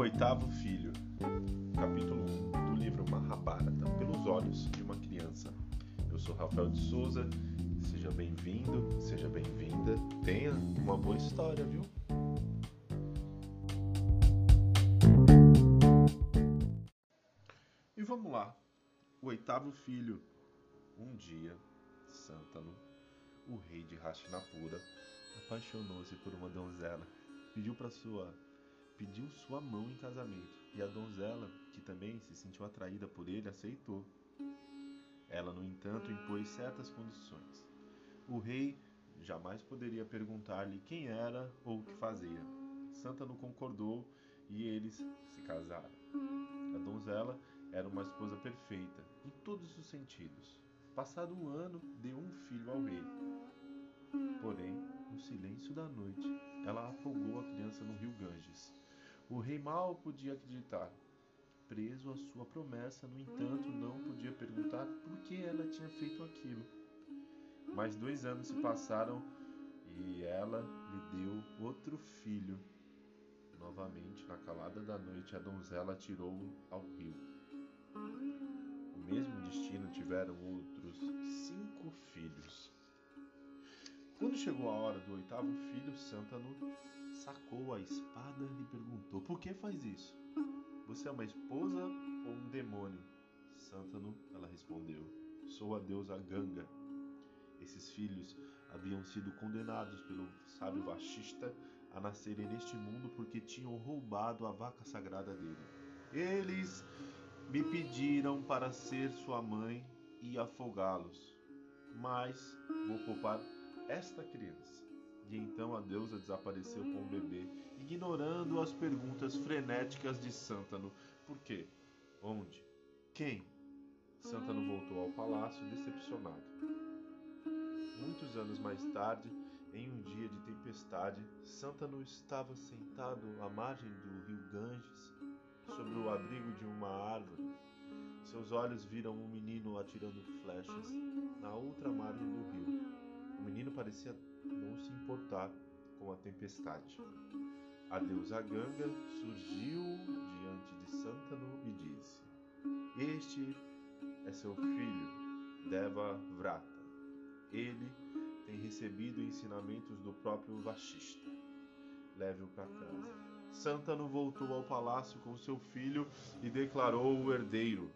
oitavo filho, capítulo 1 do livro Mahabharata, pelos olhos de uma criança. Eu sou Rafael de Souza, seja bem-vindo, seja bem-vinda, tenha uma boa história, viu? E vamos lá, o oitavo filho. Um dia, Santanu, o rei de Hastinapura, apaixonou-se por uma donzela, pediu para sua pediu sua mão em casamento, e a donzela, que também se sentiu atraída por ele, aceitou. Ela, no entanto, impôs certas condições. O rei jamais poderia perguntar-lhe quem era ou o que fazia. Santa não concordou e eles se casaram. A donzela era uma esposa perfeita, em todos os sentidos. Passado um ano, deu um filho ao rei. Porém, no silêncio da noite, ela afogou a criança no rio Ganges. O rei mal podia acreditar. Preso à sua promessa, no entanto, não podia perguntar por que ela tinha feito aquilo. Mais dois anos se passaram e ela lhe deu outro filho. Novamente, na calada da noite, a donzela atirou-o ao rio. O mesmo destino tiveram outros cinco filhos. Chegou a hora do oitavo filho, Santanu sacou a espada e perguntou: Por que faz isso? Você é uma esposa ou um demônio? Santanu, ela respondeu: Sou a deusa Ganga. Esses filhos haviam sido condenados pelo sábio Vashista a nascerem neste mundo porque tinham roubado a vaca sagrada dele. Eles me pediram para ser sua mãe e afogá-los, mas vou poupar esta criança. E então a deusa desapareceu com o bebê, ignorando as perguntas frenéticas de Santano. Por quê? Onde? Quem? Santano voltou ao palácio decepcionado. Muitos anos mais tarde, em um dia de tempestade, Santano estava sentado à margem do rio Ganges, sobre o abrigo de uma árvore. Seus olhos viram um menino atirando flechas na outra margem do rio. O menino parecia não se importar com a tempestade. A deusa Ganga surgiu diante de Santanu e disse: Este é seu filho, Deva Vrata. Ele tem recebido ensinamentos do próprio Vashista. Leve-o para casa. Santanu voltou ao palácio com seu filho e declarou o herdeiro.